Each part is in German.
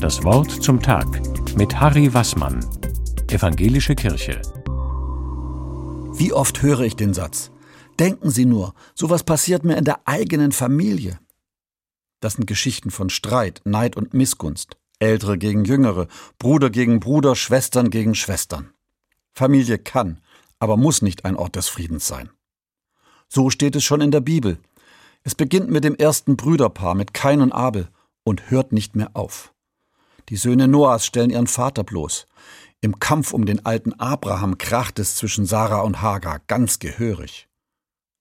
Das Wort zum Tag mit Harry Wassmann, Evangelische Kirche. Wie oft höre ich den Satz? Denken Sie nur, sowas passiert mir in der eigenen Familie. Das sind Geschichten von Streit, Neid und Missgunst. Ältere gegen Jüngere, Bruder gegen Bruder, Schwestern gegen Schwestern. Familie kann, aber muss nicht ein Ort des Friedens sein. So steht es schon in der Bibel. Es beginnt mit dem ersten Brüderpaar, mit Kain und Abel, und hört nicht mehr auf. Die Söhne Noahs stellen ihren Vater bloß. Im Kampf um den alten Abraham kracht es zwischen Sarah und Hagar ganz gehörig.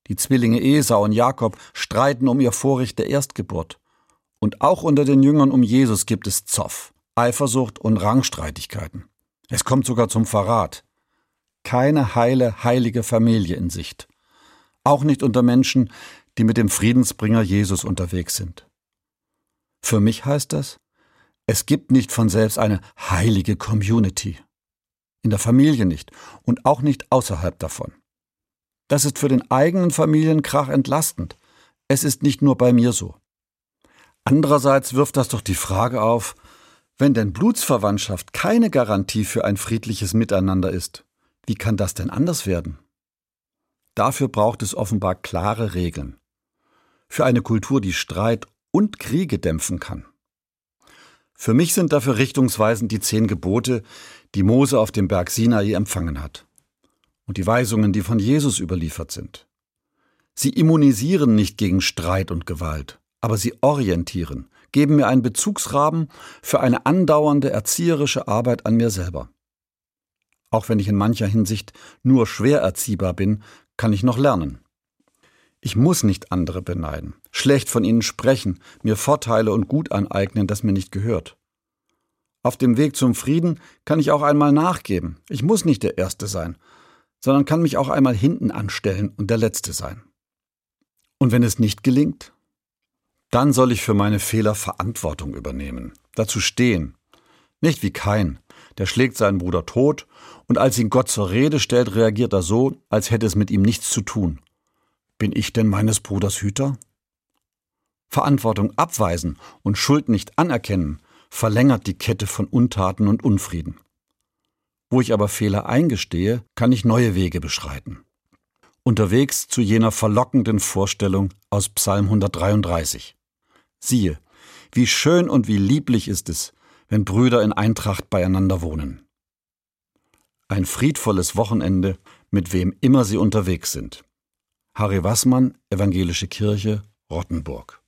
Die Zwillinge Esau und Jakob streiten um ihr Vorrecht der Erstgeburt. Und auch unter den Jüngern um Jesus gibt es Zoff, Eifersucht und Rangstreitigkeiten. Es kommt sogar zum Verrat. Keine heile, heilige Familie in Sicht. Auch nicht unter Menschen, die mit dem Friedensbringer Jesus unterwegs sind. Für mich heißt das, es gibt nicht von selbst eine heilige Community. In der Familie nicht und auch nicht außerhalb davon. Das ist für den eigenen Familienkrach entlastend. Es ist nicht nur bei mir so. Andererseits wirft das doch die Frage auf, wenn denn Blutsverwandtschaft keine Garantie für ein friedliches Miteinander ist, wie kann das denn anders werden? Dafür braucht es offenbar klare Regeln. Für eine Kultur, die Streit und Kriege dämpfen kann. Für mich sind dafür richtungsweisend die zehn Gebote, die Mose auf dem Berg Sinai empfangen hat. Und die Weisungen, die von Jesus überliefert sind. Sie immunisieren nicht gegen Streit und Gewalt aber sie orientieren, geben mir einen Bezugsrahmen für eine andauernde erzieherische Arbeit an mir selber. Auch wenn ich in mancher Hinsicht nur schwer erziehbar bin, kann ich noch lernen. Ich muss nicht andere beneiden, schlecht von ihnen sprechen, mir Vorteile und Gut aneignen, das mir nicht gehört. Auf dem Weg zum Frieden kann ich auch einmal nachgeben. Ich muss nicht der Erste sein, sondern kann mich auch einmal hinten anstellen und der Letzte sein. Und wenn es nicht gelingt, dann soll ich für meine Fehler Verantwortung übernehmen, dazu stehen. Nicht wie Kain, der schlägt seinen Bruder tot und als ihn Gott zur Rede stellt, reagiert er so, als hätte es mit ihm nichts zu tun. Bin ich denn meines Bruders Hüter? Verantwortung abweisen und Schuld nicht anerkennen verlängert die Kette von Untaten und Unfrieden. Wo ich aber Fehler eingestehe, kann ich neue Wege beschreiten. Unterwegs zu jener verlockenden Vorstellung aus Psalm 133. Siehe, wie schön und wie lieblich ist es, wenn Brüder in Eintracht beieinander wohnen. Ein friedvolles Wochenende, mit wem immer sie unterwegs sind. Harry Wassmann, Evangelische Kirche, Rottenburg.